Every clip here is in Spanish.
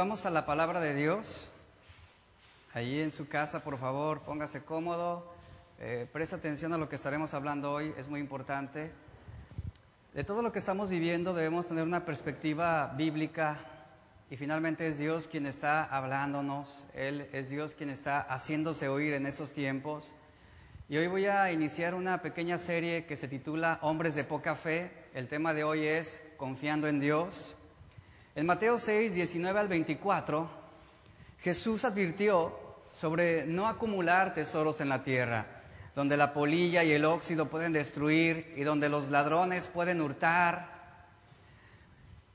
Vamos a la palabra de Dios. Allí en su casa, por favor, póngase cómodo. Eh, presta atención a lo que estaremos hablando hoy, es muy importante. De todo lo que estamos viviendo debemos tener una perspectiva bíblica y finalmente es Dios quien está hablándonos, Él es Dios quien está haciéndose oír en esos tiempos. Y hoy voy a iniciar una pequeña serie que se titula Hombres de poca fe. El tema de hoy es Confiando en Dios. En Mateo 6, 19 al 24, Jesús advirtió sobre no acumular tesoros en la tierra, donde la polilla y el óxido pueden destruir y donde los ladrones pueden hurtar.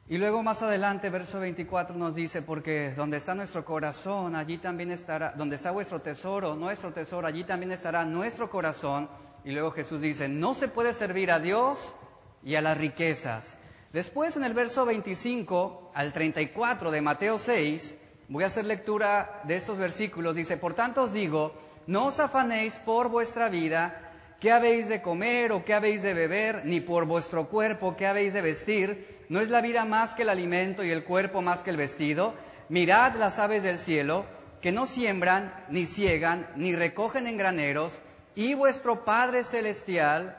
Y luego más adelante, verso 24 nos dice, porque donde está nuestro corazón, allí también estará, donde está vuestro tesoro, nuestro tesoro, allí también estará nuestro corazón. Y luego Jesús dice, no se puede servir a Dios y a las riquezas. Después en el verso 25 al 34 de Mateo 6, voy a hacer lectura de estos versículos. Dice, por tanto os digo, no os afanéis por vuestra vida, qué habéis de comer o qué habéis de beber, ni por vuestro cuerpo, qué habéis de vestir. ¿No es la vida más que el alimento y el cuerpo más que el vestido? Mirad las aves del cielo, que no siembran, ni ciegan, ni recogen en graneros, y vuestro Padre Celestial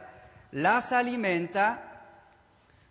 las alimenta.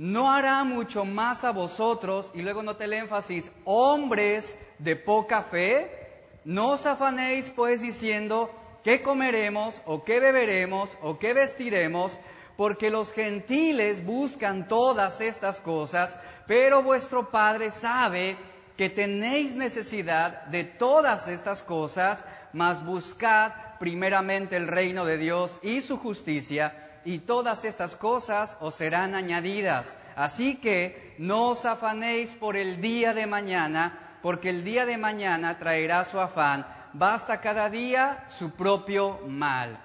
no hará mucho más a vosotros, y luego note el énfasis, hombres de poca fe, no os afanéis pues diciendo, ¿qué comeremos o qué beberemos o qué vestiremos? Porque los gentiles buscan todas estas cosas, pero vuestro Padre sabe que tenéis necesidad de todas estas cosas, mas buscad primeramente el reino de Dios y su justicia, y todas estas cosas os serán añadidas. Así que no os afanéis por el día de mañana, porque el día de mañana traerá su afán. Basta cada día su propio mal.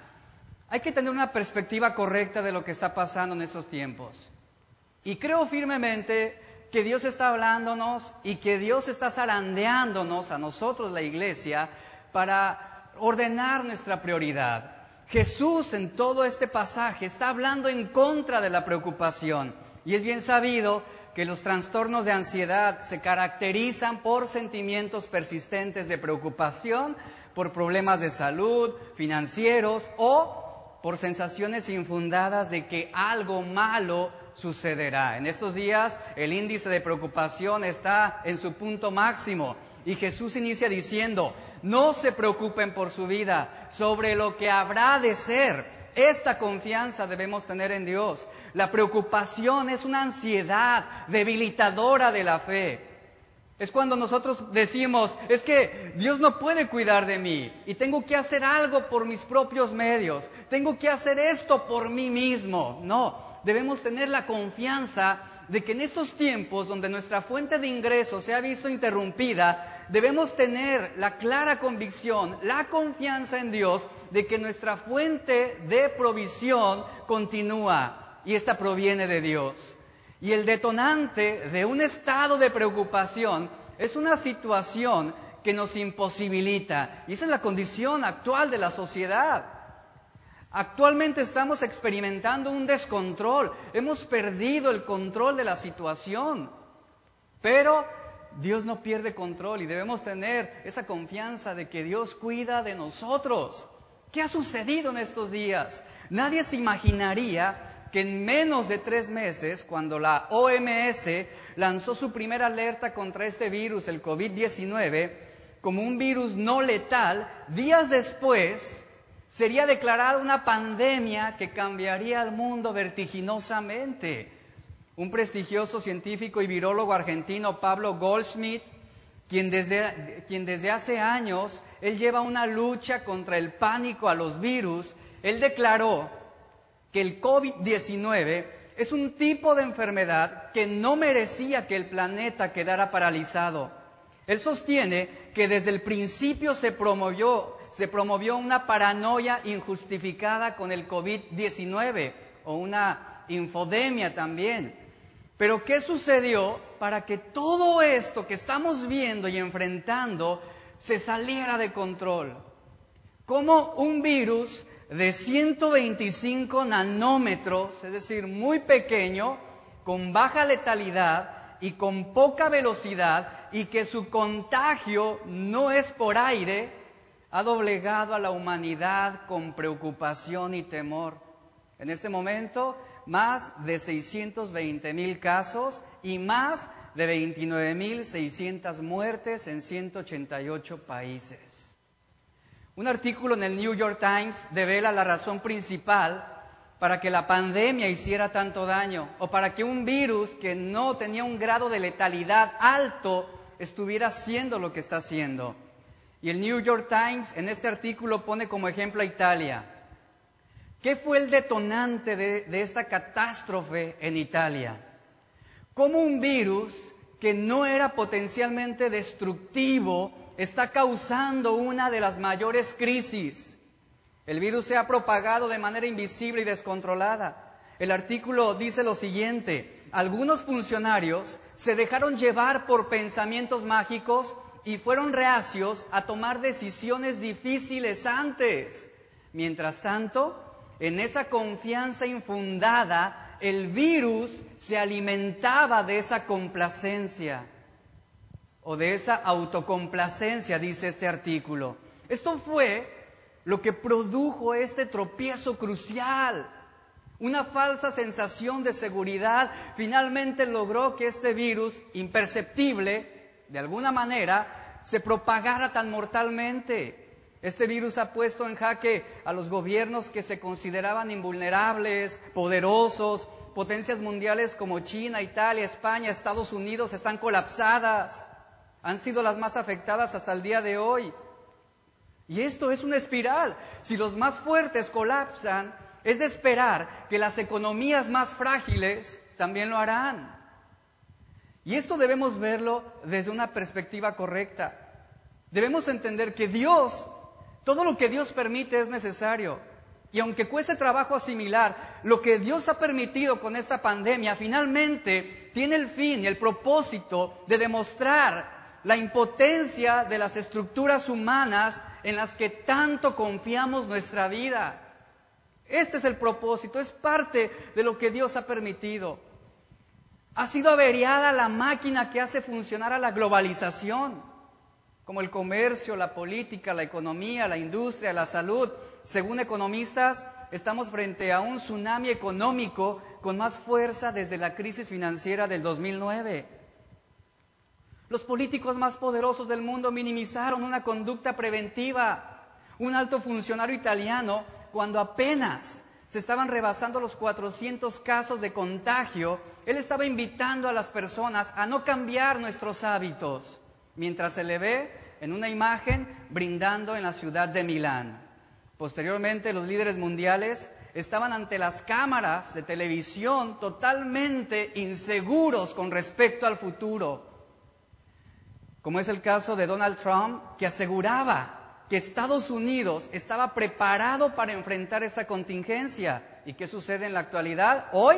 Hay que tener una perspectiva correcta de lo que está pasando en estos tiempos. Y creo firmemente que Dios está hablándonos y que Dios está zarandeándonos a nosotros, la iglesia, para ordenar nuestra prioridad. Jesús en todo este pasaje está hablando en contra de la preocupación. Y es bien sabido que los trastornos de ansiedad se caracterizan por sentimientos persistentes de preocupación, por problemas de salud, financieros o por sensaciones infundadas de que algo malo sucederá. En estos días el índice de preocupación está en su punto máximo y Jesús inicia diciendo, no se preocupen por su vida, sobre lo que habrá de ser. Esta confianza debemos tener en Dios. La preocupación es una ansiedad debilitadora de la fe. Es cuando nosotros decimos, es que Dios no puede cuidar de mí y tengo que hacer algo por mis propios medios, tengo que hacer esto por mí mismo. No, debemos tener la confianza de que en estos tiempos donde nuestra fuente de ingresos se ha visto interrumpida, debemos tener la clara convicción, la confianza en Dios de que nuestra fuente de provisión continúa y esta proviene de Dios. Y el detonante de un estado de preocupación es una situación que nos imposibilita. Y esa es la condición actual de la sociedad. Actualmente estamos experimentando un descontrol, hemos perdido el control de la situación, pero Dios no pierde control y debemos tener esa confianza de que Dios cuida de nosotros. ¿Qué ha sucedido en estos días? Nadie se imaginaría que en menos de tres meses, cuando la OMS lanzó su primera alerta contra este virus, el COVID-19, como un virus no letal, días después sería declarada una pandemia que cambiaría al mundo vertiginosamente. Un prestigioso científico y virólogo argentino, Pablo Goldschmidt, quien desde, quien desde hace años, él lleva una lucha contra el pánico a los virus, él declaró que el COVID-19 es un tipo de enfermedad que no merecía que el planeta quedara paralizado. Él sostiene que desde el principio se promovió, se promovió una paranoia injustificada con el COVID-19 o una infodemia también. Pero ¿qué sucedió para que todo esto que estamos viendo y enfrentando se saliera de control? Como un virus de 125 nanómetros, es decir, muy pequeño, con baja letalidad y con poca velocidad, y que su contagio no es por aire, ha doblegado a la humanidad con preocupación y temor. En este momento, más de 620 mil casos y más de 29 mil 600 muertes en 188 países. Un artículo en el New York Times devela la razón principal para que la pandemia hiciera tanto daño o para que un virus que no tenía un grado de letalidad alto estuviera haciendo lo que está haciendo. Y el New York Times en este artículo pone como ejemplo a Italia. ¿Qué fue el detonante de, de esta catástrofe en Italia? ¿Cómo un virus que no era potencialmente destructivo está causando una de las mayores crisis. El virus se ha propagado de manera invisible y descontrolada. El artículo dice lo siguiente, algunos funcionarios se dejaron llevar por pensamientos mágicos y fueron reacios a tomar decisiones difíciles antes. Mientras tanto, en esa confianza infundada, el virus se alimentaba de esa complacencia o de esa autocomplacencia, dice este artículo. Esto fue lo que produjo este tropiezo crucial. Una falsa sensación de seguridad finalmente logró que este virus, imperceptible, de alguna manera, se propagara tan mortalmente. Este virus ha puesto en jaque a los gobiernos que se consideraban invulnerables, poderosos, potencias mundiales como China, Italia, España, Estados Unidos están colapsadas han sido las más afectadas hasta el día de hoy. Y esto es una espiral. Si los más fuertes colapsan, es de esperar que las economías más frágiles también lo harán. Y esto debemos verlo desde una perspectiva correcta. Debemos entender que Dios, todo lo que Dios permite es necesario. Y aunque cueste trabajo asimilar, lo que Dios ha permitido con esta pandemia finalmente tiene el fin y el propósito de demostrar la impotencia de las estructuras humanas en las que tanto confiamos nuestra vida. Este es el propósito, es parte de lo que Dios ha permitido. Ha sido averiada la máquina que hace funcionar a la globalización, como el comercio, la política, la economía, la industria, la salud. Según economistas, estamos frente a un tsunami económico con más fuerza desde la crisis financiera del 2009. Los políticos más poderosos del mundo minimizaron una conducta preventiva. Un alto funcionario italiano, cuando apenas se estaban rebasando los 400 casos de contagio, él estaba invitando a las personas a no cambiar nuestros hábitos, mientras se le ve en una imagen brindando en la ciudad de Milán. Posteriormente, los líderes mundiales estaban ante las cámaras de televisión totalmente inseguros con respecto al futuro como es el caso de Donald Trump, que aseguraba que Estados Unidos estaba preparado para enfrentar esta contingencia. ¿Y qué sucede en la actualidad? Hoy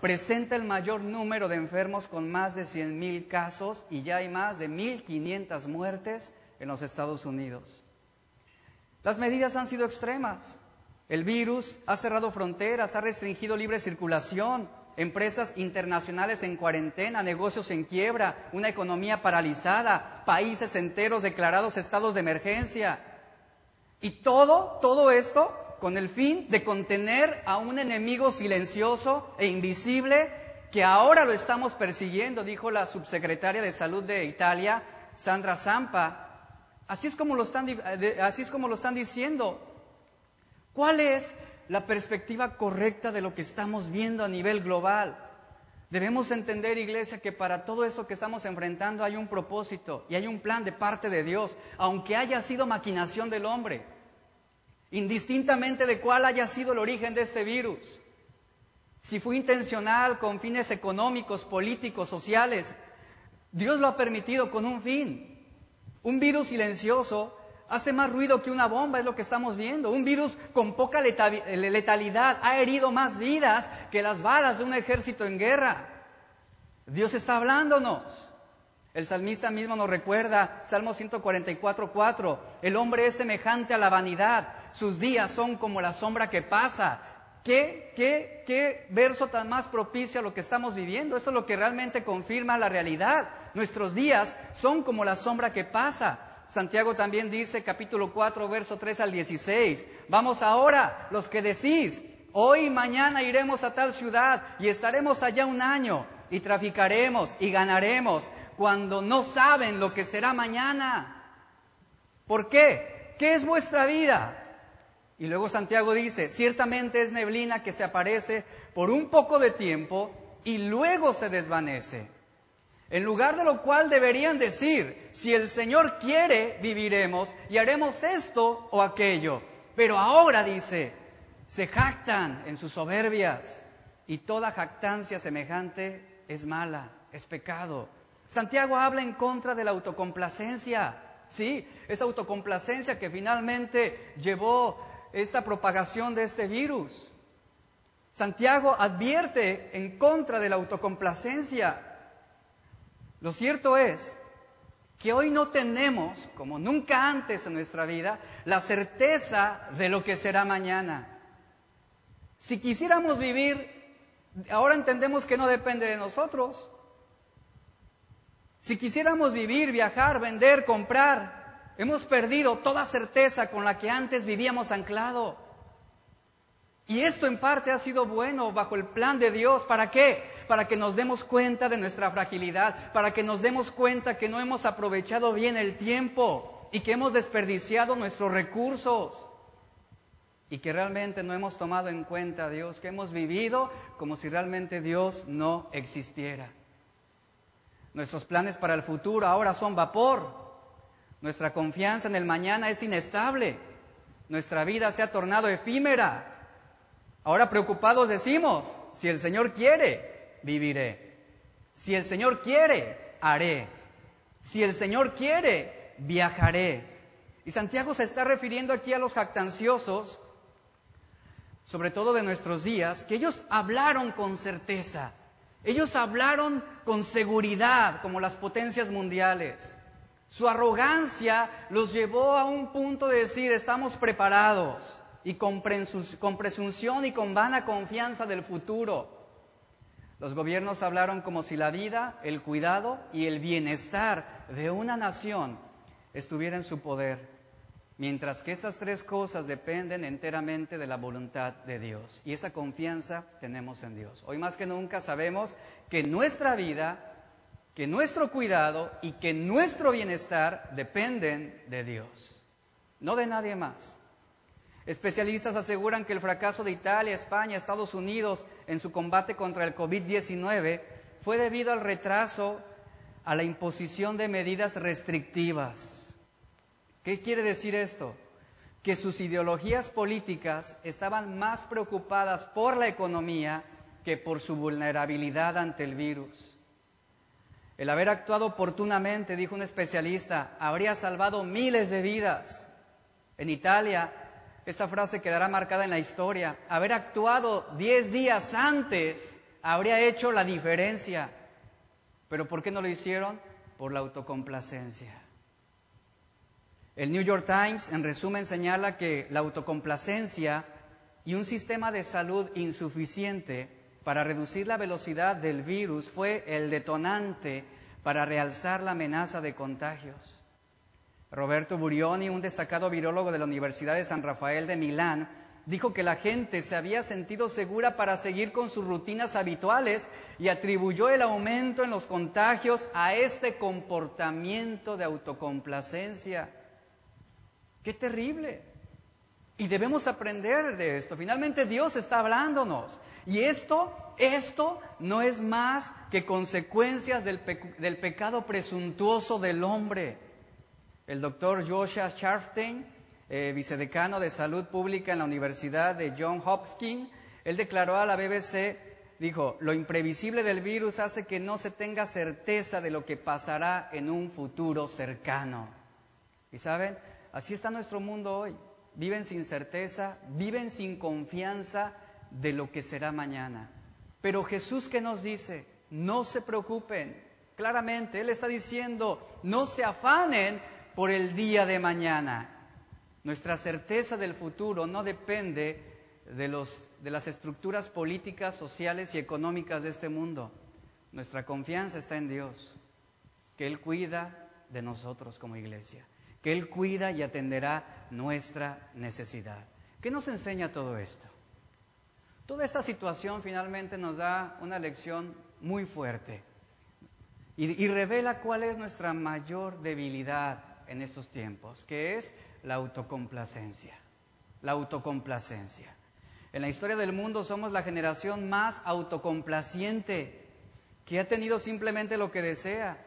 presenta el mayor número de enfermos con más de 100.000 casos y ya hay más de 1.500 muertes en los Estados Unidos. Las medidas han sido extremas. El virus ha cerrado fronteras, ha restringido libre circulación, empresas internacionales en cuarentena, negocios en quiebra, una economía paralizada, países enteros declarados estados de emergencia. Y todo, todo esto con el fin de contener a un enemigo silencioso e invisible que ahora lo estamos persiguiendo, dijo la subsecretaria de Salud de Italia, Sandra Zampa. Así es como lo están, así es como lo están diciendo. ¿Cuál es la perspectiva correcta de lo que estamos viendo a nivel global. Debemos entender, iglesia, que para todo esto que estamos enfrentando hay un propósito y hay un plan de parte de Dios, aunque haya sido maquinación del hombre, indistintamente de cuál haya sido el origen de este virus. Si fue intencional, con fines económicos, políticos, sociales, Dios lo ha permitido con un fin. Un virus silencioso hace más ruido que una bomba, es lo que estamos viendo. Un virus con poca letalidad ha herido más vidas que las balas de un ejército en guerra. Dios está hablándonos. El salmista mismo nos recuerda, Salmo 144, 4, el hombre es semejante a la vanidad, sus días son como la sombra que pasa. ¿Qué, qué, qué verso tan más propicio a lo que estamos viviendo? Esto es lo que realmente confirma la realidad. Nuestros días son como la sombra que pasa. Santiago también dice, capítulo 4, verso 3 al 16, vamos ahora, los que decís, hoy y mañana iremos a tal ciudad y estaremos allá un año y traficaremos y ganaremos cuando no saben lo que será mañana. ¿Por qué? ¿Qué es vuestra vida? Y luego Santiago dice, ciertamente es neblina que se aparece por un poco de tiempo y luego se desvanece. En lugar de lo cual deberían decir, si el Señor quiere, viviremos y haremos esto o aquello. Pero ahora dice, se jactan en sus soberbias y toda jactancia semejante es mala, es pecado. Santiago habla en contra de la autocomplacencia, ¿sí? Esa autocomplacencia que finalmente llevó esta propagación de este virus. Santiago advierte en contra de la autocomplacencia. Lo cierto es que hoy no tenemos, como nunca antes en nuestra vida, la certeza de lo que será mañana. Si quisiéramos vivir, ahora entendemos que no depende de nosotros. Si quisiéramos vivir, viajar, vender, comprar, hemos perdido toda certeza con la que antes vivíamos anclado. Y esto en parte ha sido bueno bajo el plan de Dios. ¿Para qué? Para que nos demos cuenta de nuestra fragilidad, para que nos demos cuenta que no hemos aprovechado bien el tiempo y que hemos desperdiciado nuestros recursos y que realmente no hemos tomado en cuenta a Dios, que hemos vivido como si realmente Dios no existiera. Nuestros planes para el futuro ahora son vapor. Nuestra confianza en el mañana es inestable. Nuestra vida se ha tornado efímera. Ahora preocupados decimos, si el Señor quiere, viviré. Si el Señor quiere, haré. Si el Señor quiere, viajaré. Y Santiago se está refiriendo aquí a los jactanciosos, sobre todo de nuestros días, que ellos hablaron con certeza. Ellos hablaron con seguridad, como las potencias mundiales. Su arrogancia los llevó a un punto de decir, estamos preparados, y con, presunción y con vana confianza del futuro. Los gobiernos hablaron como si la vida, el cuidado y el bienestar de una nación estuviera en su poder, mientras que estas tres cosas dependen enteramente de la voluntad de Dios. Y esa confianza tenemos en Dios. Hoy más que nunca sabemos que nuestra vida, que nuestro cuidado y que nuestro bienestar dependen de Dios, no de nadie más. Especialistas aseguran que el fracaso de Italia, España, Estados Unidos en su combate contra el COVID-19 fue debido al retraso, a la imposición de medidas restrictivas. ¿Qué quiere decir esto? Que sus ideologías políticas estaban más preocupadas por la economía que por su vulnerabilidad ante el virus. El haber actuado oportunamente, dijo un especialista, habría salvado miles de vidas. En Italia, esta frase quedará marcada en la historia. Haber actuado diez días antes habría hecho la diferencia. Pero ¿por qué no lo hicieron? Por la autocomplacencia. El New York Times, en resumen, señala que la autocomplacencia y un sistema de salud insuficiente para reducir la velocidad del virus fue el detonante para realzar la amenaza de contagios. Roberto Burioni, un destacado virólogo de la Universidad de San Rafael de Milán, dijo que la gente se había sentido segura para seguir con sus rutinas habituales y atribuyó el aumento en los contagios a este comportamiento de autocomplacencia. ¡Qué terrible! Y debemos aprender de esto. Finalmente Dios está hablándonos. Y esto, esto no es más que consecuencias del, del pecado presuntuoso del hombre. El doctor Joshua Sharfstein, eh, vicedecano de salud pública en la Universidad de John Hopkins, él declaró a la BBC, dijo, lo imprevisible del virus hace que no se tenga certeza de lo que pasará en un futuro cercano. Y saben, así está nuestro mundo hoy. Viven sin certeza, viven sin confianza de lo que será mañana. Pero Jesús que nos dice, no se preocupen, claramente, Él está diciendo, no se afanen por el día de mañana. Nuestra certeza del futuro no depende de, los, de las estructuras políticas, sociales y económicas de este mundo. Nuestra confianza está en Dios, que Él cuida de nosotros como iglesia, que Él cuida y atenderá nuestra necesidad. ¿Qué nos enseña todo esto? Toda esta situación finalmente nos da una lección muy fuerte y, y, revela cuál es nuestra mayor debilidad en estos tiempos, que es la autocomplacencia. La autocomplacencia. En la historia del mundo somos la generación más autocomplaciente que ha tenido simplemente lo que desea.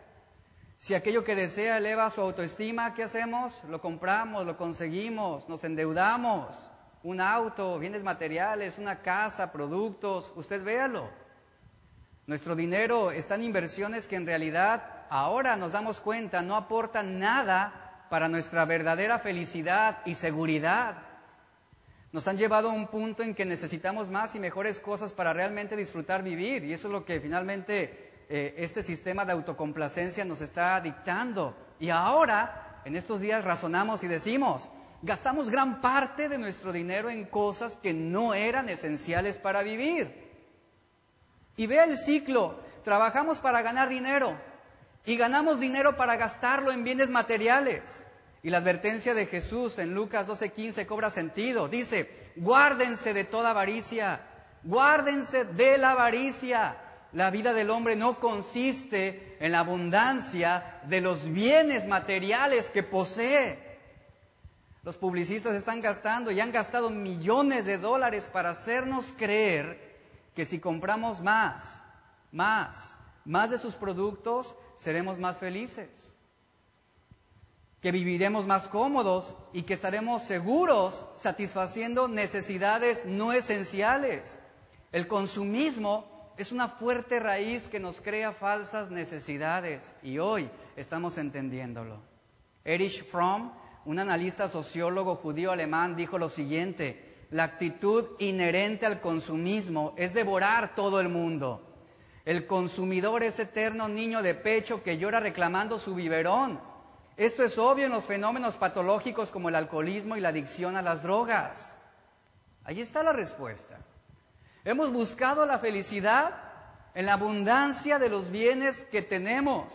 Si aquello que desea eleva su autoestima, ¿qué hacemos? Lo compramos, lo conseguimos, nos endeudamos un auto, bienes materiales, una casa, productos, usted véalo. Nuestro dinero está en inversiones que en realidad ahora nos damos cuenta no aportan nada para nuestra verdadera felicidad y seguridad. Nos han llevado a un punto en que necesitamos más y mejores cosas para realmente disfrutar vivir y eso es lo que finalmente eh, este sistema de autocomplacencia nos está dictando. Y ahora, en estos días, razonamos y decimos, gastamos gran parte de nuestro dinero en cosas que no eran esenciales para vivir. Y vea el ciclo, trabajamos para ganar dinero y ganamos dinero para gastarlo en bienes materiales. Y la advertencia de Jesús en Lucas 12:15 cobra sentido. Dice, guárdense de toda avaricia, guárdense de la avaricia. La vida del hombre no consiste en la abundancia de los bienes materiales que posee. Los publicistas están gastando y han gastado millones de dólares para hacernos creer que si compramos más, más, más de sus productos, seremos más felices, que viviremos más cómodos y que estaremos seguros satisfaciendo necesidades no esenciales. El consumismo es una fuerte raíz que nos crea falsas necesidades y hoy estamos entendiéndolo. Erich Fromm un analista sociólogo judío alemán dijo lo siguiente, la actitud inherente al consumismo es devorar todo el mundo. El consumidor es eterno niño de pecho que llora reclamando su biberón. Esto es obvio en los fenómenos patológicos como el alcoholismo y la adicción a las drogas. Ahí está la respuesta. Hemos buscado la felicidad en la abundancia de los bienes que tenemos.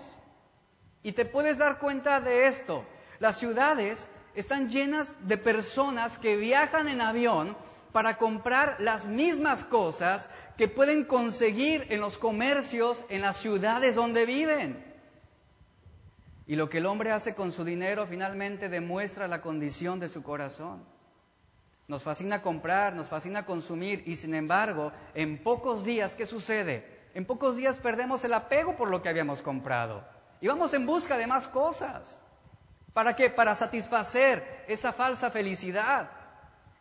Y te puedes dar cuenta de esto. Las ciudades están llenas de personas que viajan en avión para comprar las mismas cosas que pueden conseguir en los comercios en las ciudades donde viven. Y lo que el hombre hace con su dinero finalmente demuestra la condición de su corazón. Nos fascina comprar, nos fascina consumir y sin embargo, en pocos días, ¿qué sucede? En pocos días perdemos el apego por lo que habíamos comprado y vamos en busca de más cosas. ¿Para qué? Para satisfacer esa falsa felicidad.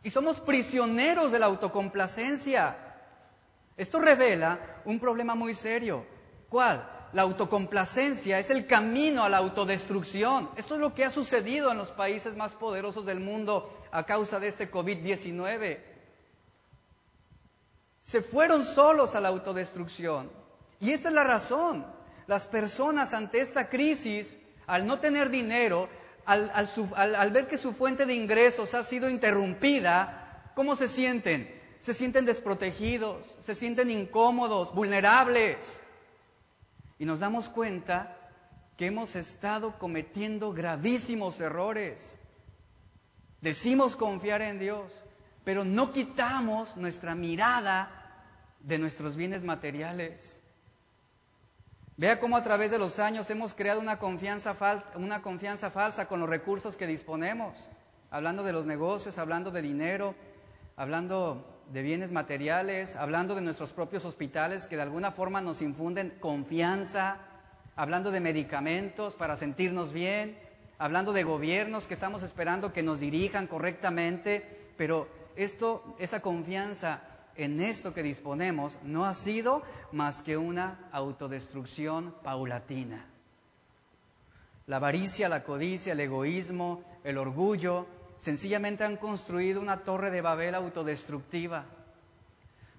Y somos prisioneros de la autocomplacencia. Esto revela un problema muy serio. ¿Cuál? La autocomplacencia es el camino a la autodestrucción. Esto es lo que ha sucedido en los países más poderosos del mundo a causa de este COVID-19. Se fueron solos a la autodestrucción. Y esa es la razón. Las personas ante esta crisis, al no tener dinero, al, ver que su fuente de ingresos ha sido interrumpida, ¿cómo se sienten? Se sienten desprotegidos, se sienten incómodos, vulnerables. Y nos damos cuenta que hemos estado cometiendo gravísimos errores. Decimos confiar en Dios, pero no quitamos nuestra mirada de nuestros bienes materiales. Vea cómo a través de los años hemos creado una confianza, una confianza falsa con los recursos que disponemos, hablando de los negocios, hablando de dinero, hablando de bienes materiales, hablando de nuestros propios hospitales que de alguna forma nos infunden confianza, hablando de medicamentos para sentirnos bien, hablando de gobiernos que estamos esperando que nos dirijan correctamente, pero esto, esa confianza en esto que disponemos no ha sido más que una autodestrucción paulatina. La avaricia, la codicia, el egoísmo, el orgullo, sencillamente han construido una torre de Babel autodestructiva.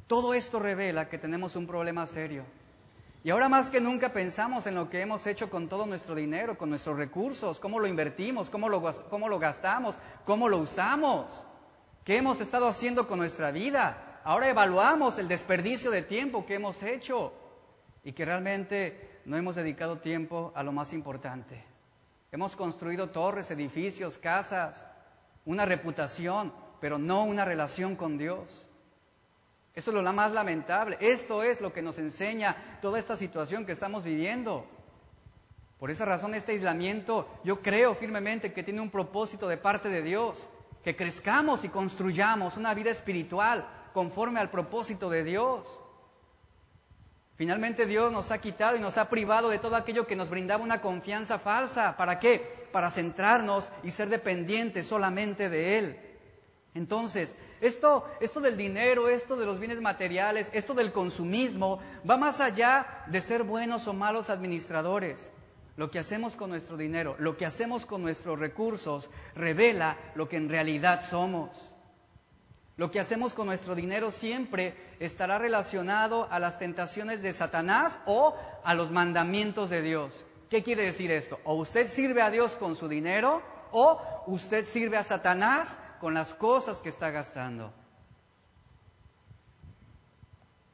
Todo esto revela que tenemos un problema serio. Y ahora más que nunca pensamos en lo que hemos hecho con todo nuestro dinero, con nuestros recursos, cómo lo invertimos, cómo lo, cómo lo gastamos, cómo lo usamos, qué hemos estado haciendo con nuestra vida. Ahora evaluamos el desperdicio de tiempo que hemos hecho y que realmente no hemos dedicado tiempo a lo más importante. Hemos construido torres, edificios, casas, una reputación, pero no una relación con Dios. Eso es lo más lamentable. Esto es lo que nos enseña toda esta situación que estamos viviendo. Por esa razón este aislamiento yo creo firmemente que tiene un propósito de parte de Dios, que crezcamos y construyamos una vida espiritual conforme al propósito de Dios. Finalmente Dios nos ha quitado y nos ha privado de todo aquello que nos brindaba una confianza falsa. ¿Para qué? Para centrarnos y ser dependientes solamente de Él. Entonces, esto, esto del dinero, esto de los bienes materiales, esto del consumismo, va más allá de ser buenos o malos administradores. Lo que hacemos con nuestro dinero, lo que hacemos con nuestros recursos, revela lo que en realidad somos. Lo que hacemos con nuestro dinero siempre estará relacionado a las tentaciones de Satanás o a los mandamientos de Dios. ¿Qué quiere decir esto? O usted sirve a Dios con su dinero o usted sirve a Satanás con las cosas que está gastando.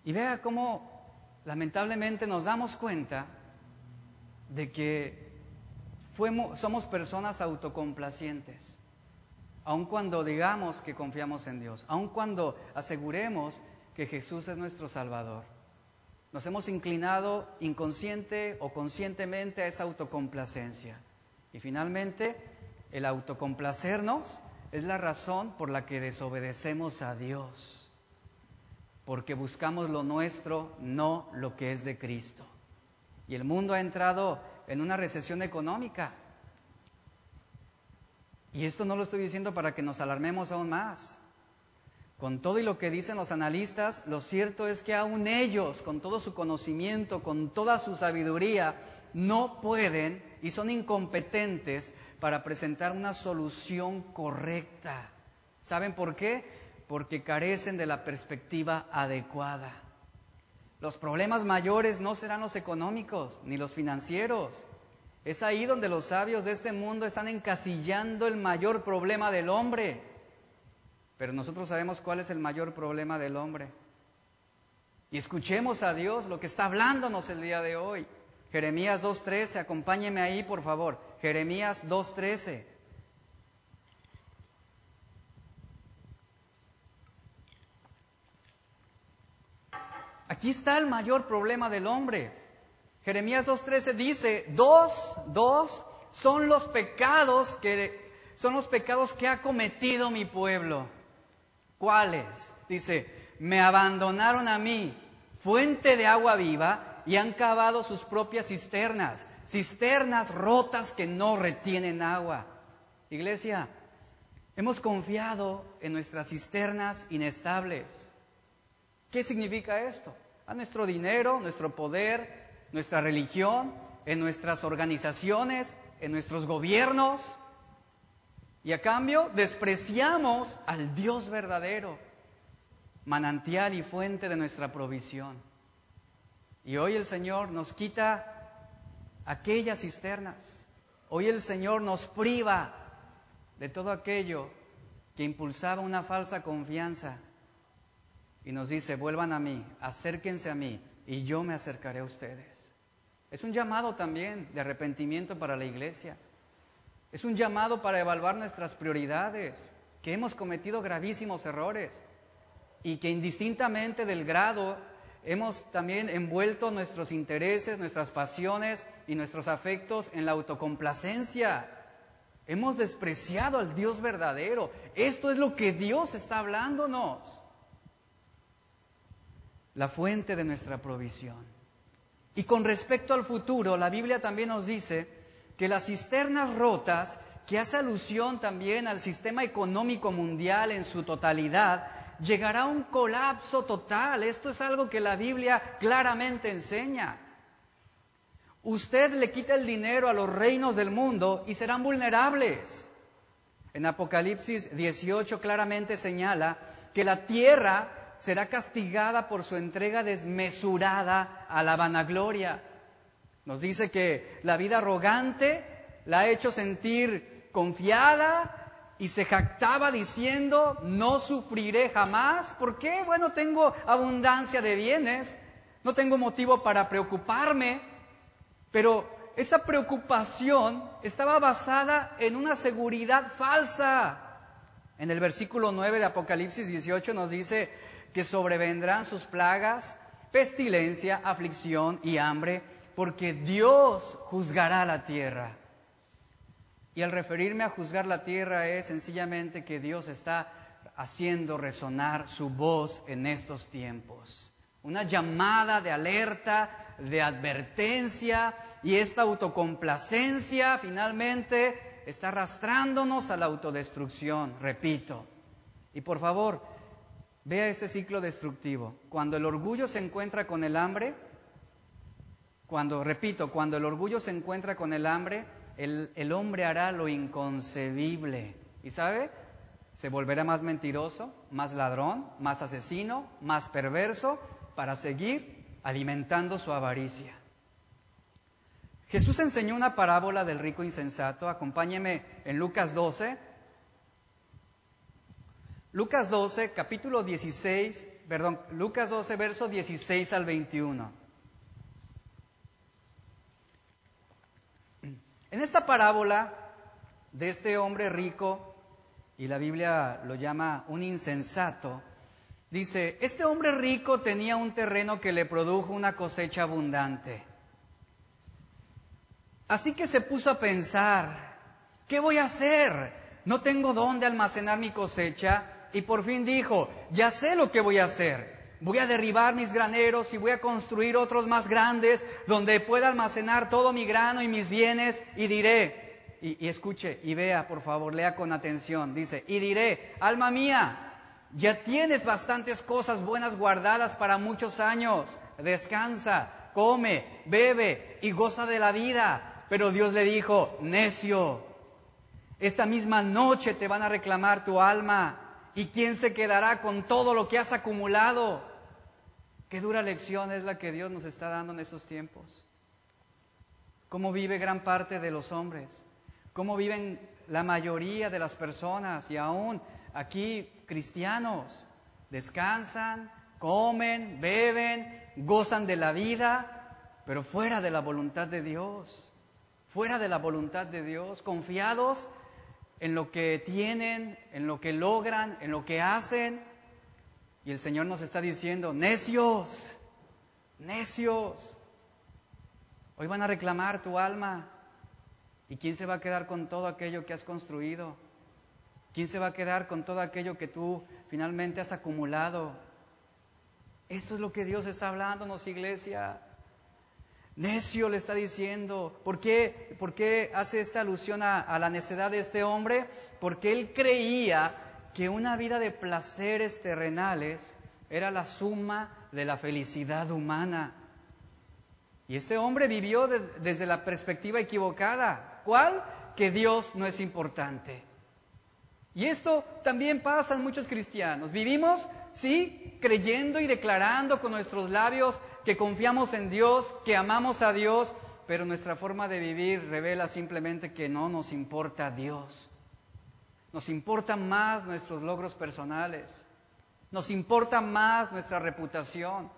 Y vea cómo lamentablemente nos damos cuenta de que somos personas autocomplacientes aun cuando digamos que confiamos en Dios, aun cuando aseguremos que Jesús es nuestro Salvador. Nos hemos inclinado inconsciente o conscientemente a esa autocomplacencia. Y finalmente, el autocomplacernos es la razón por la que desobedecemos a Dios, porque buscamos lo nuestro, no lo que es de Cristo. Y el mundo ha entrado en una recesión económica. Y esto no lo estoy diciendo para que nos alarmemos aún más. Con todo y lo que dicen los analistas, lo cierto es que aún ellos, con todo su conocimiento, con toda su sabiduría, no pueden y son incompetentes para presentar una solución correcta. ¿Saben por qué? Porque carecen de la perspectiva adecuada. Los problemas mayores no serán los económicos ni los financieros. Es ahí donde los sabios de este mundo están encasillando el mayor problema del hombre. Pero nosotros sabemos cuál es el mayor problema del hombre. Y escuchemos a Dios lo que está hablándonos el día de hoy. Jeremías 2.13, acompáñeme ahí por favor. Jeremías 2.13. Aquí está el mayor problema del hombre. Jeremías 2.13 dice, dos, dos son los pecados que son los pecados que ha cometido mi pueblo. ¿Cuáles? Dice, me abandonaron a mí, fuente de agua viva, y han cavado sus propias cisternas, cisternas rotas que no retienen agua. Iglesia, hemos confiado en nuestras cisternas inestables. ¿Qué significa esto? A nuestro dinero, nuestro poder, nuestra religión, en nuestras organizaciones, en nuestros gobiernos. Y a cambio despreciamos al Dios verdadero, manantial y fuente de nuestra provisión. Y hoy el Señor nos quita aquellas cisternas. Hoy el Señor nos priva de todo aquello que impulsaba una falsa confianza y nos dice, vuelvan a mí, acérquense a mí y yo me acercaré a ustedes. Es un llamado también de arrepentimiento para la iglesia. Es un llamado para evaluar nuestras prioridades, que hemos cometido gravísimos errores y que indistintamente del grado hemos también envuelto nuestros intereses, nuestras pasiones y nuestros afectos en la autocomplacencia. Hemos despreciado al Dios verdadero. Esto es lo que Dios está hablándonos. La fuente de nuestra provisión. Y con respecto al futuro, la Biblia también nos dice que las cisternas rotas, que hace alusión también al sistema económico mundial en su totalidad, llegará a un colapso total. Esto es algo que la Biblia claramente enseña. Usted le quita el dinero a los reinos del mundo y serán vulnerables. En Apocalipsis 18 claramente señala que la tierra será castigada por su entrega desmesurada a la vanagloria. Nos dice que la vida arrogante la ha hecho sentir confiada y se jactaba diciendo, no sufriré jamás. ¿Por qué? Bueno, tengo abundancia de bienes, no tengo motivo para preocuparme, pero esa preocupación estaba basada en una seguridad falsa. En el versículo 9 de Apocalipsis 18 nos dice que sobrevendrán sus plagas, pestilencia, aflicción y hambre, porque Dios juzgará la tierra. Y al referirme a juzgar la tierra es sencillamente que Dios está haciendo resonar su voz en estos tiempos. Una llamada de alerta, de advertencia y esta autocomplacencia finalmente está arrastrándonos a la autodestrucción, repito. Y por favor, vea este ciclo destructivo. Cuando el orgullo se encuentra con el hambre, cuando, repito, cuando el orgullo se encuentra con el hambre, el, hombre hará lo inconcebible. ¿Y sabe? Se volverá más mentiroso, más ladrón, más asesino, más perverso, para seguir alimentando su avaricia. Jesús enseñó una parábola del rico insensato. Acompáñeme en Lucas 12. Lucas 12, capítulo 16, perdón, Lucas 12, verso 16 al 21. En esta parábola de este hombre rico, y la Biblia lo llama un insensato, dice, este hombre rico tenía un terreno que le produjo una cosecha abundante. Así que se puso a pensar, ¿qué voy a hacer? No tengo dónde almacenar mi cosecha. Y por fin dijo, ya sé lo que voy a hacer voy a derribar mis graneros y voy a construir otros más grandes donde pueda almacenar todo mi grano y mis bienes y diré, y, escuche y vea, por favor, lea con atención, dice, y diré, alma mía, ya tienes bastantes cosas buenas guardadas para muchos años, descansa, come, bebe y goza de la vida. Pero Dios le dijo, necio, esta misma noche te van a reclamar tu alma. ¿Y quién se quedará con todo lo que has acumulado? Qué dura lección es la que Dios nos está dando en esos tiempos. Cómo vive gran parte de los hombres, cómo viven la mayoría de las personas y aún aquí cristianos. Descansan, comen, beben, gozan de la vida, pero fuera de la voluntad de Dios, fuera de la voluntad de Dios, confiados en lo que tienen, en lo que logran, en lo que hacen, y el Señor nos está diciendo, necios, necios, hoy van a reclamar tu alma. ¿Y quién se va a quedar con todo aquello que has construido? ¿Quién se va a quedar con todo aquello que tú finalmente has acumulado? Esto es lo que Dios está hablándonos, iglesia. Necio le está diciendo. ¿Por qué, por qué hace esta alusión a, la necedad de este hombre? Porque él creía que una vida de placeres terrenales era la suma de la felicidad humana. Y este hombre vivió desde la perspectiva equivocada. ¿Cuál? Que Dios no es importante. Y esto también pasa en muchos cristianos. Vivimos, sí, creyendo y declarando con nuestros labios que confiamos en Dios, que amamos a Dios, pero nuestra forma de vivir revela simplemente que no nos importa Dios. Nos importan más nuestros logros personales. Nos importa más nuestra reputación.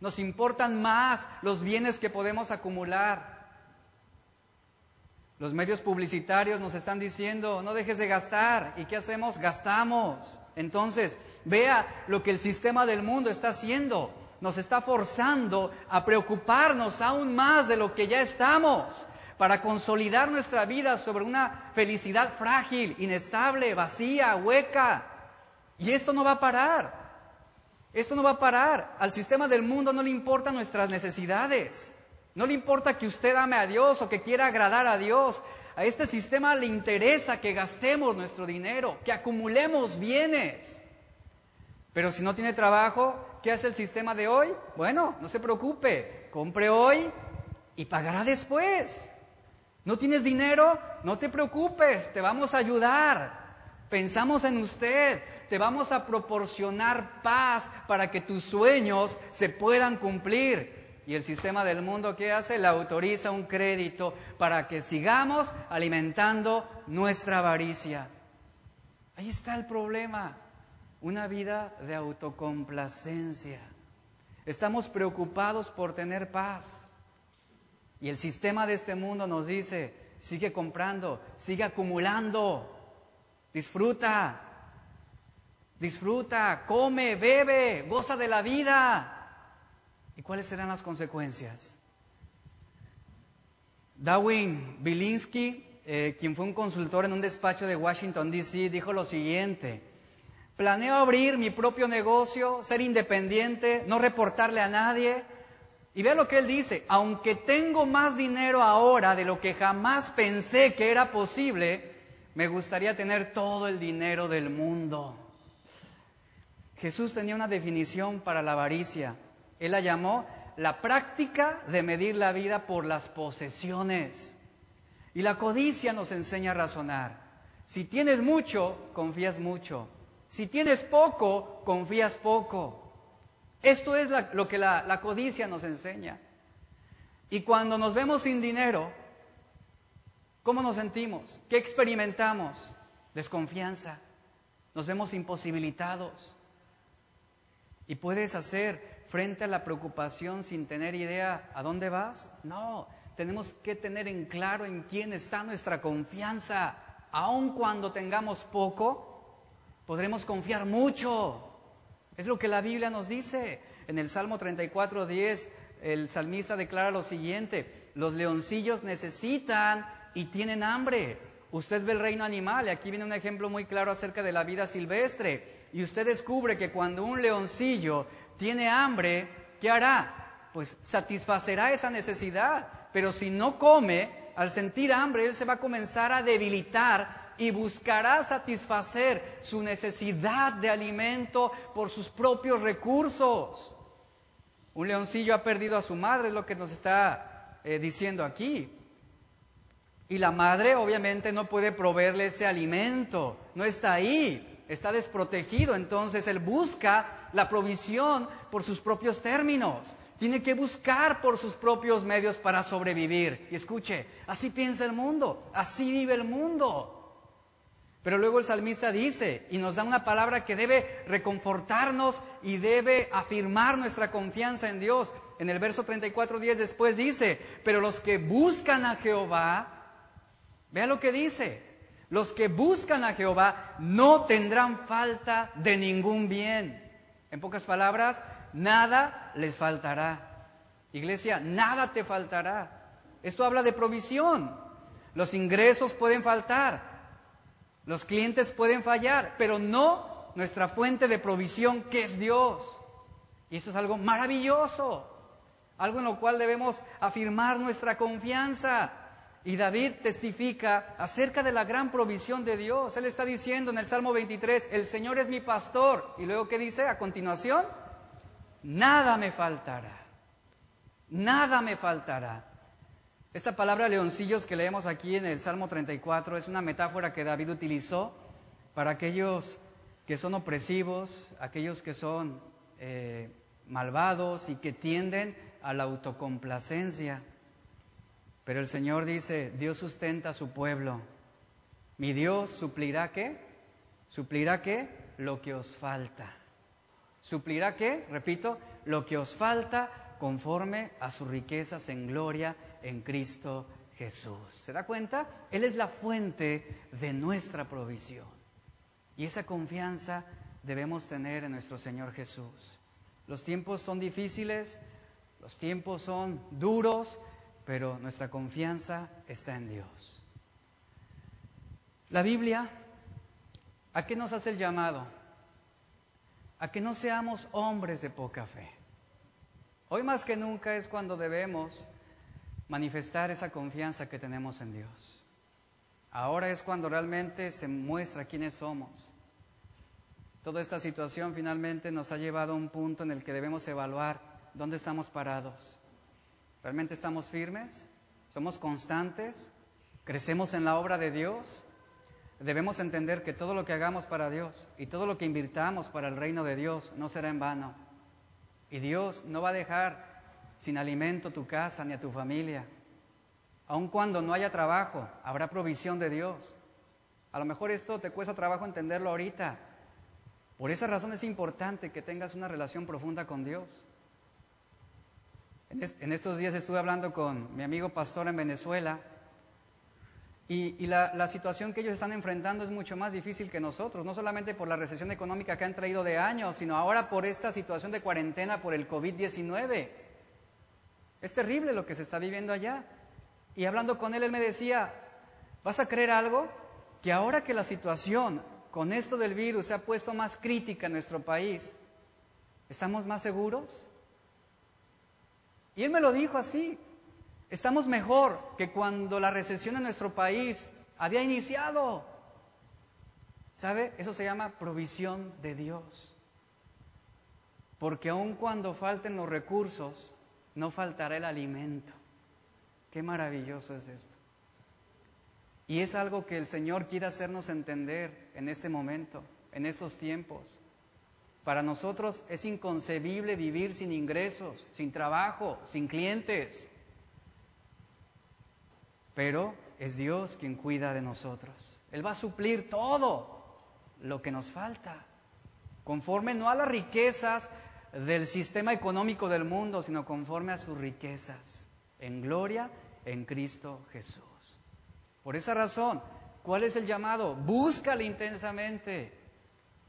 Nos importan más los bienes que podemos acumular. Los medios publicitarios nos están diciendo, no dejes de gastar. ¿Y qué hacemos? Gastamos. Entonces, vea lo que el sistema del mundo está haciendo. Nos está forzando a preocuparnos aún más de lo que ya estamos para consolidar nuestra vida sobre una felicidad frágil, inestable, vacía, hueca. Y esto no va a parar. Esto no va a parar. Al sistema del mundo no le importan nuestras necesidades. No le importa que usted ame a Dios o que quiera agradar a Dios. A este sistema le interesa que gastemos nuestro dinero, que acumulemos bienes. Pero si no tiene trabajo, ¿qué hace el sistema de hoy? Bueno, no se preocupe. Compre hoy y pagará después. ¿No tienes dinero? No te preocupes, te vamos a ayudar. Pensamos en usted, te vamos a proporcionar paz para que tus sueños se puedan cumplir. Y el sistema del mundo, ¿qué hace? Le autoriza un crédito para que sigamos alimentando nuestra avaricia. Ahí está el problema, una vida de autocomplacencia. Estamos preocupados por tener paz. Y el sistema de este mundo nos dice, sigue comprando, sigue acumulando, disfruta, disfruta, come, bebe, goza de la vida. ¿Y cuáles serán las consecuencias? Darwin Bilinsky, eh, quien fue un consultor en un despacho de Washington, D.C., dijo lo siguiente, planeo abrir mi propio negocio, ser independiente, no reportarle a nadie. Y vea lo que él dice, aunque tengo más dinero ahora de lo que jamás pensé que era posible, me gustaría tener todo el dinero del mundo. Jesús tenía una definición para la avaricia. Él la llamó la práctica de medir la vida por las posesiones. Y la codicia nos enseña a razonar. Si tienes mucho, confías mucho. Si tienes poco, confías poco. Esto es lo que la, la codicia nos enseña. Y cuando nos vemos sin dinero, ¿cómo nos sentimos? ¿Qué experimentamos? Desconfianza. Nos vemos imposibilitados. Y puedes hacer frente a la preocupación sin tener idea a dónde vas? No, tenemos que tener en claro en quién está nuestra confianza. Aun cuando tengamos poco, podremos confiar mucho. Es lo que la Biblia nos dice. En el Salmo 34, 10, el salmista declara lo siguiente, los leoncillos necesitan y tienen hambre. Usted ve el reino animal, y aquí viene un ejemplo muy claro acerca de la vida silvestre, y usted descubre que cuando un leoncillo tiene hambre, ¿qué hará? Pues satisfacerá esa necesidad. Pero si no come, al sentir hambre, él se va a comenzar a debilitar y buscará satisfacer su necesidad de alimento por sus propios recursos. Un leoncillo ha perdido a su madre, es lo que nos está eh, diciendo aquí. Y la madre obviamente no puede proveerle ese alimento, no está ahí, está desprotegido, entonces él busca la provisión por sus propios términos. Tiene que buscar por sus propios medios para sobrevivir. Y escuche, así piensa el mundo, así vive el mundo. Pero luego el salmista dice y nos da una palabra que debe reconfortarnos y debe afirmar nuestra confianza en Dios. En el verso 34, 10 después dice, pero los que buscan a Jehová, vea lo que dice, los que buscan a Jehová no tendrán falta de ningún bien. En pocas palabras, nada les faltará. Iglesia, nada te faltará. Esto habla de provisión. Los ingresos pueden faltar, los clientes pueden fallar, pero no nuestra fuente de provisión que es Dios. Y esto es algo maravilloso, algo en lo cual debemos afirmar nuestra confianza. Y David testifica acerca de la gran provisión de Dios. Él está diciendo en el Salmo 23, el Señor es mi pastor. Y luego, ¿qué dice a continuación? Nada me faltará. Nada me faltará. Esta palabra leoncillos que leemos aquí en el Salmo 34 es una metáfora que David utilizó para aquellos que son opresivos, aquellos que son eh, malvados y que tienden a la autocomplacencia. Pero el Señor dice, Dios sustenta a su pueblo. Mi Dios suplirá qué? Suplirá qué? Lo que os falta. Suplirá qué? Repito, lo que os falta conforme a sus riquezas en gloria en Cristo Jesús. ¿Se da cuenta? Él es la fuente de nuestra provisión. Y esa confianza debemos tener en nuestro Señor Jesús. Los tiempos son difíciles, los tiempos son duros, pero nuestra confianza está en Dios. La Biblia, ¿a qué nos hace el llamado? A que no seamos hombres de poca fe. Hoy más que nunca es cuando debemos manifestar esa confianza que tenemos en Dios. Ahora es cuando realmente se muestra quiénes somos. Toda esta situación finalmente nos ha llevado a un punto en el que debemos evaluar dónde estamos parados. ¿Realmente estamos firmes? ¿Somos constantes? ¿Crecemos en la obra de Dios? Debemos entender que todo lo que hagamos para Dios y todo lo que invirtamos para el reino de Dios no será en vano. Y Dios no va a dejar sin alimento tu casa ni a tu familia. Aun cuando no haya trabajo, habrá provisión de Dios. A lo mejor esto te cuesta trabajo entenderlo ahorita. Por esa razón es importante que tengas una relación profunda con Dios. En, estos días estuve hablando con mi amigo pastor en Venezuela y, la, situación que ellos están enfrentando es mucho más difícil que nosotros, no solamente por la recesión económica que han traído de años, sino ahora por esta situación de cuarentena por el COVID-19. Es terrible lo que se está viviendo allá. Y hablando con él, él me decía, ¿vas a creer algo? Que ahora que la situación con esto del virus se ha puesto más crítica en nuestro país, ¿estamos más seguros? Y él me lo dijo así, estamos mejor que cuando la recesión en nuestro país había iniciado. ¿Sabe? Eso se llama provisión de Dios. Porque aun cuando falten los recursos, no faltará el alimento. Qué maravilloso es esto. Y es algo que el Señor quiere hacernos entender en este momento, en estos tiempos. Para nosotros es inconcebible vivir sin ingresos, sin trabajo, sin clientes. Pero es Dios quien cuida de nosotros. Él va a suplir todo lo que nos falta, conforme no a las riquezas del sistema económico del mundo, sino conforme a sus riquezas en gloria en Cristo Jesús. Por esa razón, ¿cuál es el llamado? Búscale intensamente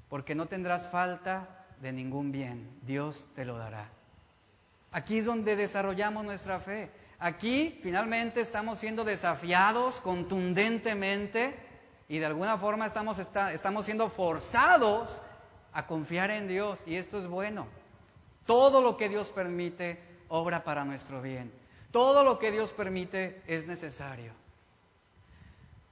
porque no tendrás falta de ningún bien, Dios te lo dará. Aquí es donde desarrollamos nuestra fe. Aquí finalmente estamos siendo desafiados contundentemente y de alguna forma estamos, estamos siendo forzados a confiar en Dios y esto es bueno. Todo lo que Dios permite obra para nuestro bien. Todo lo que Dios permite es necesario.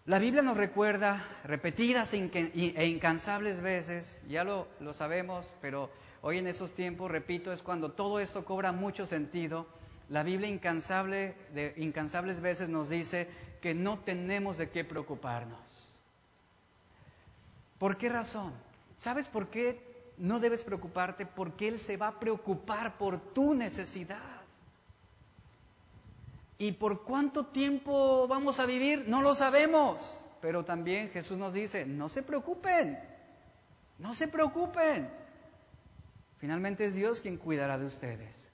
La Biblia nos recuerda repetidas e incansables veces, ya lo, sabemos, pero hoy en esos tiempos, repito, es cuando todo esto cobra mucho sentido. La Biblia incansable, de incansables veces nos dice que no tenemos de qué preocuparnos. ¿Por qué razón? ¿Sabes por qué no debes preocuparte? Porque Él se va a preocupar por tu necesidad. ¿Y por cuánto tiempo vamos a vivir? No lo sabemos. Pero también Jesús nos dice, no se preocupen, no se preocupen. Finalmente es Dios quien cuidará de ustedes.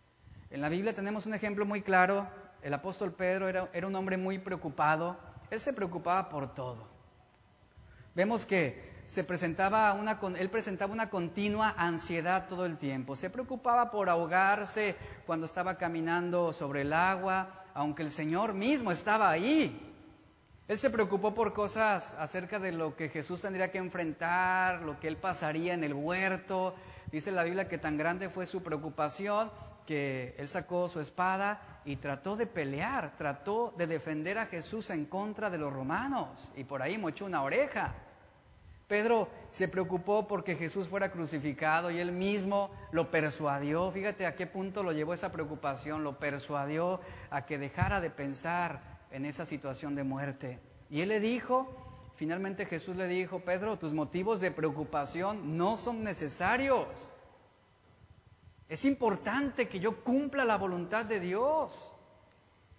En la Biblia tenemos un ejemplo muy claro. El apóstol Pedro era, era un hombre muy preocupado. Él se preocupaba por todo. Vemos que se presentaba una, él presentaba una continua ansiedad todo el tiempo. Se preocupaba por ahogarse cuando estaba caminando sobre el agua, aunque el Señor mismo estaba ahí. Él se preocupó por cosas acerca de lo que Jesús tendría que enfrentar, lo que él pasaría en el huerto. Dice la Biblia que tan grande fue su preocupación que él sacó su espada y trató de pelear, trató de defender a Jesús en contra de los romanos y por ahí mochó una oreja. Pedro se preocupó porque Jesús fuera crucificado y él mismo lo persuadió. Fíjate a qué punto lo llevó esa preocupación, lo persuadió a que dejara de pensar en esa situación de muerte. Y él le dijo, finalmente Jesús le dijo, Pedro, tus motivos de preocupación no son necesarios. Es importante que yo cumpla la voluntad de Dios.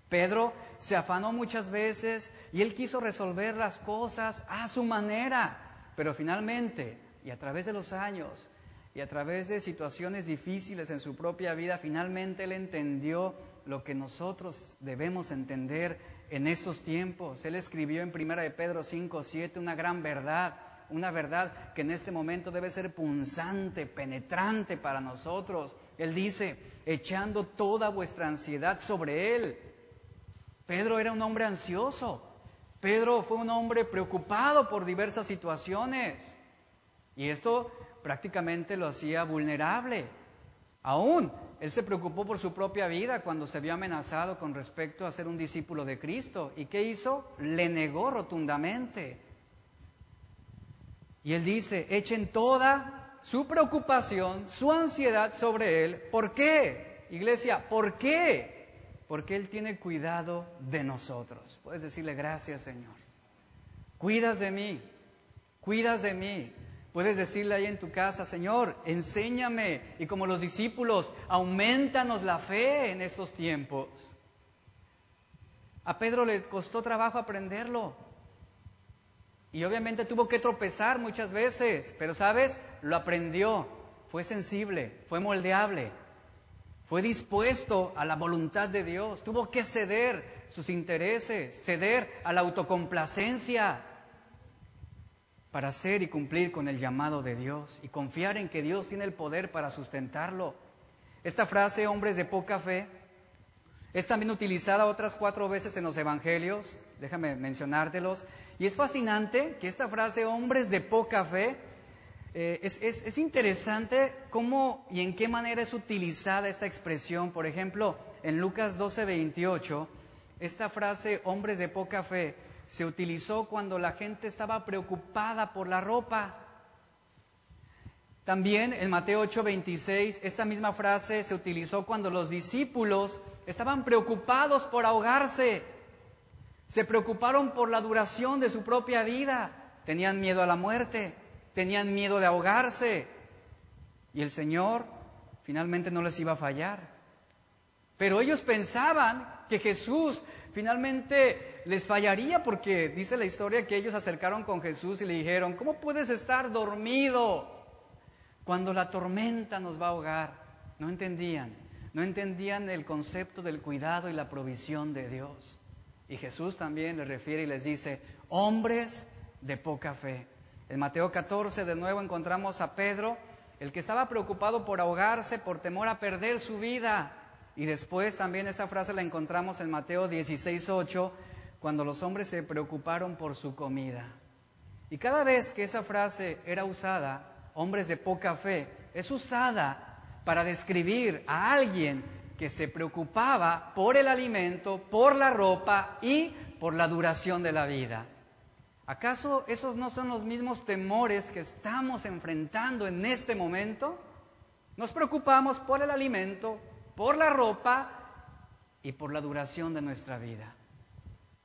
Pedro se afanó muchas veces y él quiso resolver las cosas a su manera. Pero finalmente, y a través de los años, y a través de situaciones difíciles en su propia vida, finalmente él entendió lo que nosotros debemos entender en estos tiempos. Él escribió en 1 de Pedro 5, 7 una gran verdad, una verdad que en este momento debe ser punzante, penetrante para nosotros. Él dice, echando toda vuestra ansiedad sobre Él. Pedro era un hombre ansioso, Pedro fue un hombre preocupado por diversas situaciones y esto prácticamente lo hacía vulnerable. Aún él se preocupó por su propia vida cuando se vio amenazado con respecto a ser un discípulo de Cristo. ¿Y qué hizo? Le negó rotundamente. Y él dice, echen toda su preocupación, su ansiedad sobre él. ¿Por qué? Iglesia, ¿por qué? Porque Él tiene cuidado de nosotros. Puedes decirle gracias, Señor. Cuidas de mí, cuidas de mí. Puedes decirle ahí en tu casa, Señor, enséñame. Y como los discípulos, aumentanos la fe en estos tiempos. A Pedro le costó trabajo aprenderlo. Y obviamente tuvo que tropezar muchas veces, pero sabes, lo aprendió, fue sensible, fue moldeable, fue dispuesto a la voluntad de Dios, tuvo que ceder sus intereses, ceder a la autocomplacencia para hacer y cumplir con el llamado de Dios y confiar en que Dios tiene el poder para sustentarlo. Esta frase, hombres de poca fe, es también utilizada otras cuatro veces en los evangelios, déjame mencionártelos. Y es fascinante que esta frase, hombres de poca fe, eh, es, interesante cómo y en qué manera es utilizada esta expresión. Por ejemplo, en Lucas 12, 28, esta frase, hombres de poca fe, se utilizó cuando la gente estaba preocupada por la ropa. También en Mateo 8, 26, esta misma frase se utilizó cuando los discípulos estaban preocupados por ahogarse. Se preocuparon por la duración de su propia vida. Tenían miedo a la muerte. Tenían miedo de ahogarse. Y el Señor finalmente no les iba a fallar. Pero ellos pensaban que Jesús finalmente les fallaría porque dice la historia que ellos acercaron con Jesús y le dijeron, ¿cómo puedes estar dormido cuando la tormenta nos va a ahogar? No entendían, no entendían el concepto del cuidado y la provisión de Dios. Y Jesús también les refiere y les dice, hombres de poca fe. En Mateo 14 de nuevo encontramos a Pedro, el que estaba preocupado por ahogarse, por temor a perder su vida. Y después también esta frase la encontramos en Mateo 16, 8, cuando los hombres se preocuparon por su comida. Y cada vez que esa frase era usada, hombres de poca fe, es usada para describir a alguien que se preocupaba por el alimento, por la ropa y por la duración de la vida. ¿Acaso esos no son los mismos temores que estamos enfrentando en este momento? Nos preocupamos por el alimento, por la ropa y por la duración de nuestra vida.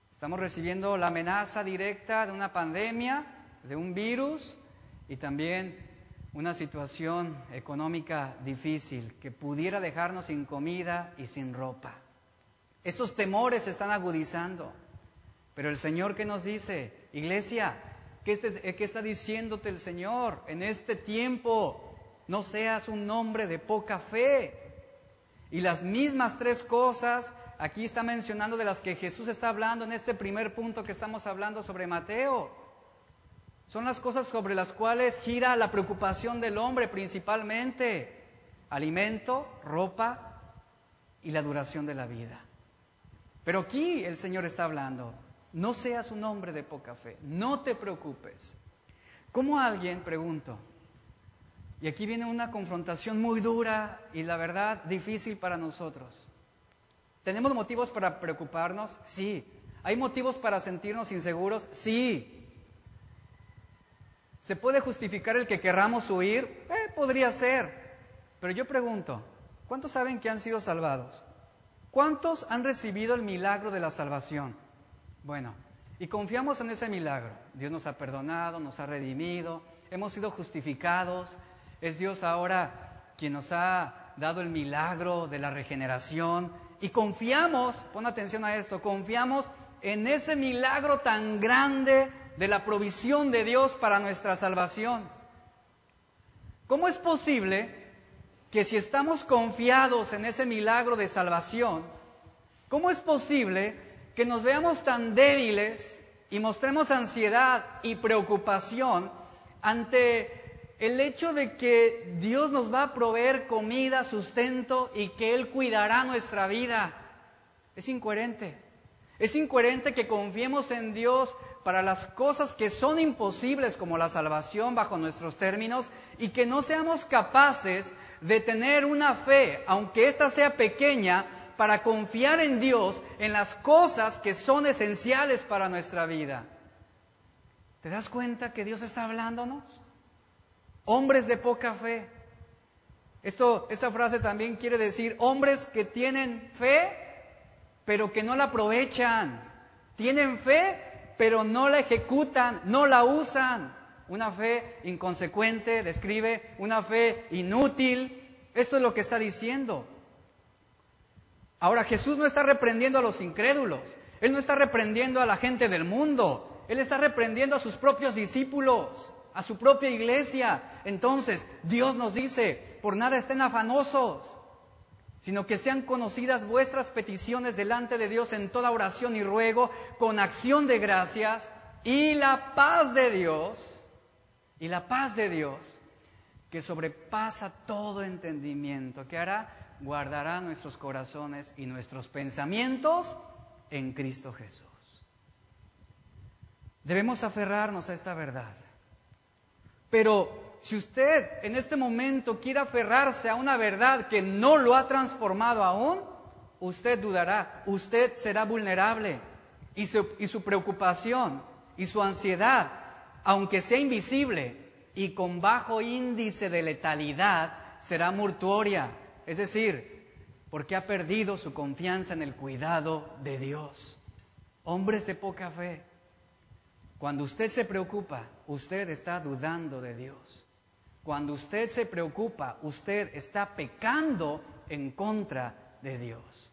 Estamos recibiendo la amenaza directa de una pandemia, de un virus y también una situación económica difícil que pudiera dejarnos sin comida y sin ropa. Estos temores se están agudizando, pero el Señor que nos dice, iglesia, ¿qué, ¿qué, está diciéndote el Señor? En este tiempo no seas un hombre de poca fe. Y las mismas tres cosas aquí está mencionando de las que Jesús está hablando en este primer punto que estamos hablando sobre Mateo. Son las cosas sobre las cuales gira la preocupación del hombre principalmente. Alimento, ropa y la duración de la vida. Pero aquí el Señor está hablando, no seas un hombre de poca fe, no te preocupes. ¿Cómo alguien, pregunto, y aquí viene una confrontación muy dura y la verdad difícil para nosotros. ¿Tenemos motivos para preocuparnos? Sí. ¿Hay motivos para sentirnos inseguros? Sí. ¿Se puede justificar el que querramos huir? Eh, podría ser. Pero yo pregunto, ¿cuántos saben que han sido salvados? ¿Cuántos han recibido el milagro de la salvación? Bueno, y confiamos en ese milagro. Dios nos ha perdonado, nos ha redimido, hemos sido justificados. Es Dios ahora quien nos ha dado el milagro de la regeneración. Y confiamos, pon atención a esto, confiamos en ese milagro tan grande de la provisión de Dios para nuestra salvación. ¿Cómo es posible que si estamos confiados en ese milagro de salvación, cómo es posible que nos veamos tan débiles y mostremos ansiedad y preocupación ante el hecho de que Dios nos va a proveer comida, sustento y que Él cuidará nuestra vida? Es incoherente. Es incoherente que confiemos en Dios para las cosas que son imposibles como la salvación bajo nuestros términos y que no seamos capaces de tener una fe, aunque ésta sea pequeña, para confiar en Dios en las cosas que son esenciales para nuestra vida. ¿Te das cuenta que Dios está hablándonos? Hombres de poca fe. Esto, esta frase también quiere decir hombres que tienen fe, pero que no la aprovechan. Tienen fe, pero no la ejecutan, no la usan. Una fe inconsecuente, describe una fe inútil. Esto es lo que está diciendo. Ahora Jesús no está reprendiendo a los incrédulos, Él no está reprendiendo a la gente del mundo, Él está reprendiendo a sus propios discípulos, a su propia iglesia. Entonces, Dios nos dice, por nada estén afanosos, sino que sean conocidas vuestras peticiones delante de Dios en toda oración y ruego, con acción de gracias, y la paz de Dios, y la paz de Dios, que sobrepasa todo entendimiento, que hará, guardará nuestros corazones y nuestros pensamientos en Cristo Jesús. Debemos aferrarnos a esta verdad. Pero si usted en este momento quiere aferrarse a una verdad que no lo ha transformado aún, usted dudará, usted será vulnerable y su, preocupación y su ansiedad, aunque sea invisible y con bajo índice de letalidad, será mortuoria, es decir, porque ha perdido su confianza en el cuidado de Dios. Hombres de poca fe, cuando usted se preocupa, usted está dudando de Dios. Cuando usted se preocupa, usted está pecando en contra de Dios.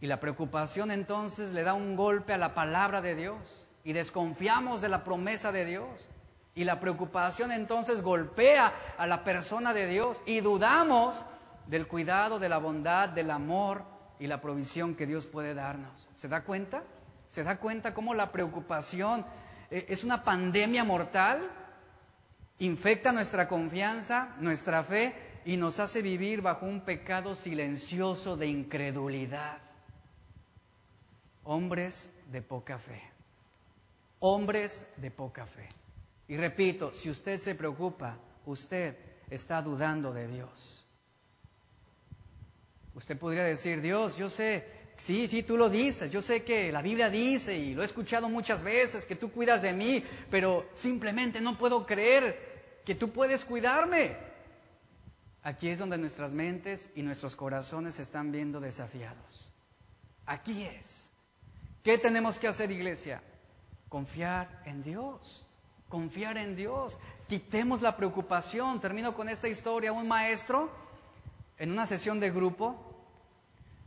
Y la preocupación entonces le da un golpe a la palabra de Dios y desconfiamos de la promesa de Dios. Y la preocupación entonces golpea a la persona de Dios y dudamos del cuidado, de la bondad, del amor y la provisión que Dios puede darnos. ¿Se da cuenta? ¿Se da cuenta cómo la preocupación eh, es una pandemia mortal? infecta nuestra confianza, nuestra fe y nos hace vivir bajo un pecado silencioso de incredulidad. Hombres de poca fe. Hombres de poca fe. Y repito, si usted se preocupa, usted está dudando de Dios. Usted podría decir, Dios, yo sé, sí, sí, tú lo dices, yo sé que la Biblia dice y lo he escuchado muchas veces, que tú cuidas de mí, pero simplemente no puedo creer que tú puedes cuidarme. Aquí es donde nuestras mentes y nuestros corazones se están viendo desafiados. Aquí es. ¿Qué tenemos que hacer, iglesia? Confiar en Dios. Confiar en Dios. Quitemos la preocupación. Termino con esta historia. Un maestro, en una sesión de grupo,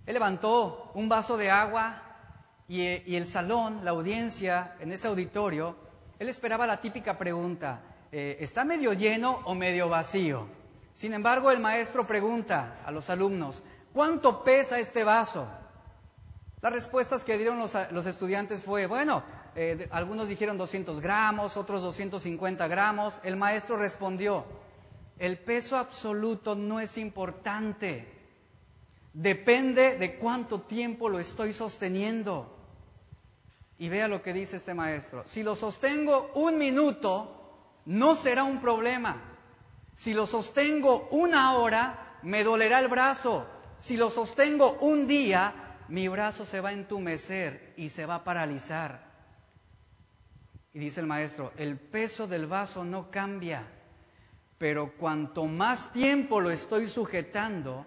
levantó un vaso de agua y, y el salón, la audiencia, en ese auditorio, él esperaba la típica pregunta, eh, ¿está medio lleno o medio vacío? Sin embargo, el maestro pregunta a los alumnos, ¿cuánto pesa este vaso? Las respuestas que dieron los, estudiantes fue, bueno, eh, algunos dijeron 200 gramos, otros 250 gramos. El maestro respondió, el peso absoluto no es importante, depende de cuánto tiempo lo estoy sosteniendo. Y vea lo que dice este maestro, si lo sostengo un minuto, no será un problema. Si lo sostengo una hora, me dolerá el brazo. Si lo sostengo un día, mi brazo se va a entumecer y se va a paralizar. Y dice el maestro, el peso del vaso no cambia, pero cuanto más tiempo lo estoy sujetando,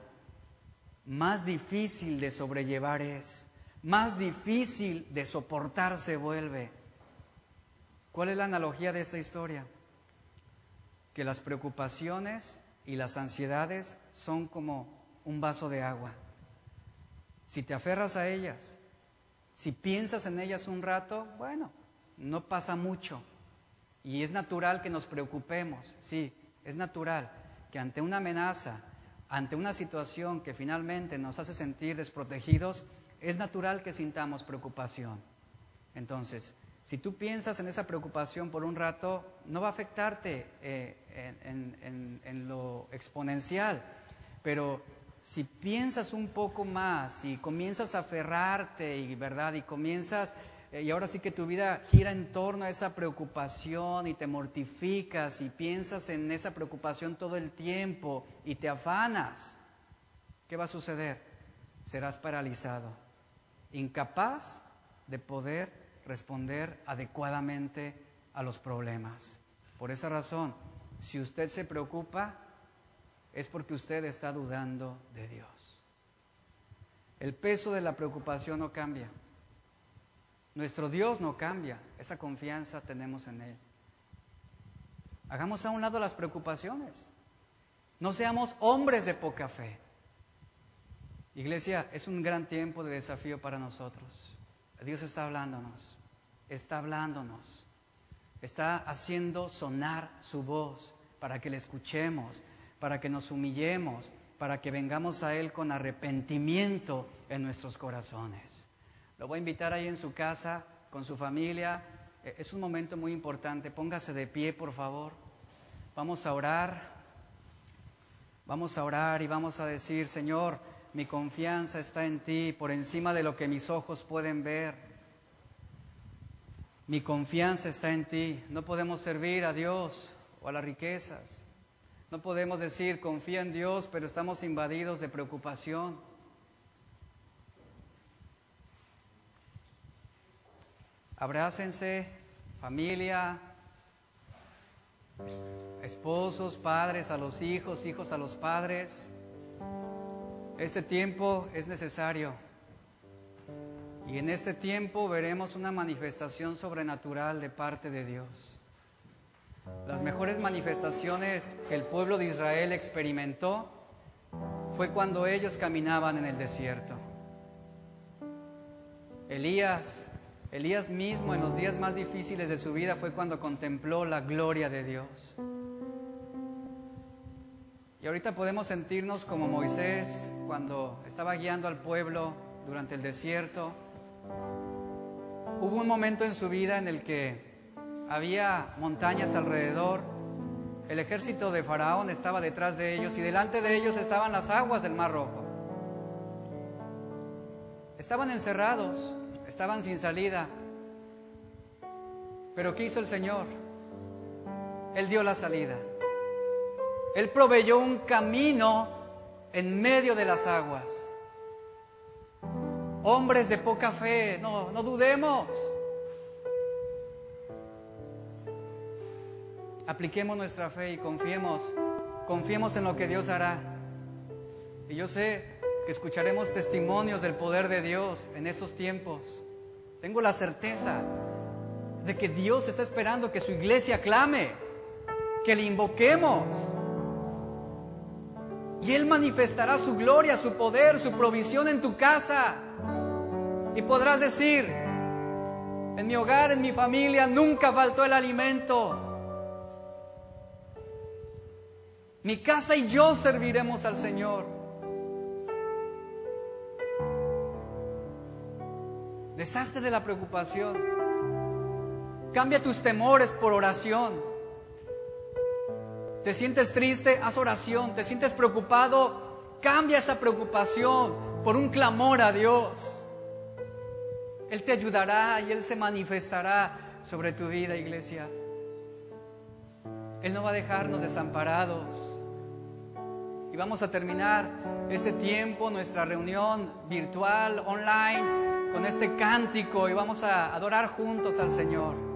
más difícil de sobrellevar es, más difícil de soportar se vuelve. ¿Cuál es la analogía de esta historia? que las preocupaciones y las ansiedades son como un vaso de agua. Si te aferras a ellas, si piensas en ellas un rato, bueno, no pasa mucho. Y es natural que nos preocupemos, sí, es natural que ante una amenaza, ante una situación que finalmente nos hace sentir desprotegidos, es natural que sintamos preocupación. Entonces, si tú piensas en esa preocupación por un rato, no va a afectarte eh, en, lo exponencial, pero si piensas un poco más y comienzas a aferrarte y verdad y comienzas y ahora sí que tu vida gira en torno a esa preocupación y te mortificas y piensas en esa preocupación todo el tiempo y te afanas, ¿qué va a suceder? Serás paralizado, incapaz de poder responder adecuadamente a los problemas. Por esa razón, si usted se preocupa, es porque usted está dudando de Dios. El peso de la preocupación no cambia. Nuestro Dios no cambia. Esa confianza tenemos en Él. Hagamos a un lado las preocupaciones. No seamos hombres de poca fe. Iglesia, es un gran tiempo de desafío para nosotros. Dios está hablándonos, está hablándonos, está haciendo sonar su voz para que le escuchemos, para que nos humillemos, para que vengamos a Él con arrepentimiento en nuestros corazones. Lo voy a invitar ahí en su casa, con su familia. E, es un momento muy importante. Póngase de pie, por favor. Vamos a orar. Vamos a orar y vamos a decir, Señor, mi confianza está en ti por encima de lo que mis ojos pueden ver. Mi confianza está en ti. No podemos servir a Dios o a las riquezas. No podemos decir confía en Dios, pero estamos invadidos de preocupación. Abrácense, familia, esposos, padres a los hijos, hijos a los padres. Este tiempo es necesario. Y en este tiempo veremos una manifestación sobrenatural de parte de Dios. Las mejores manifestaciones que el pueblo de Israel experimentó fue cuando ellos caminaban en el desierto. Elías Elías mismo en los días más difíciles de su vida fue cuando contempló la gloria de Dios. Y ahorita podemos sentirnos como Moisés cuando estaba guiando al pueblo durante el desierto. Hubo un momento en su vida en el que había montañas alrededor, el ejército de Faraón estaba detrás de ellos y delante de ellos estaban las aguas del Mar Rojo. Estaban encerrados, estaban sin salida. Pero ¿qué hizo el Señor? Él dio la salida. Él proveyó un camino en medio de las aguas. Hombres de poca fe, no, no dudemos. Apliquemos nuestra fe y confiemos, confiemos en lo que Dios hará. Y yo sé que escucharemos testimonios del poder de Dios en estos tiempos. Tengo la certeza de que Dios está esperando que su iglesia clame, que le invoquemos. Y Él manifestará su gloria, su poder, su provisión en tu casa. Y podrás decir, en mi hogar, en mi familia, nunca faltó el alimento. Mi casa y yo serviremos al Señor. Deshazte de la preocupación. Cambia tus temores por oración. ¿Te sientes triste? Haz oración. ¿Te sientes preocupado? Cambia esa preocupación por un clamor a Dios. Él te ayudará y Él se manifestará sobre tu vida, iglesia. Él no va a dejarnos desamparados. Y vamos a terminar este tiempo, nuestra reunión virtual, online, con este cántico y vamos a adorar juntos al Señor.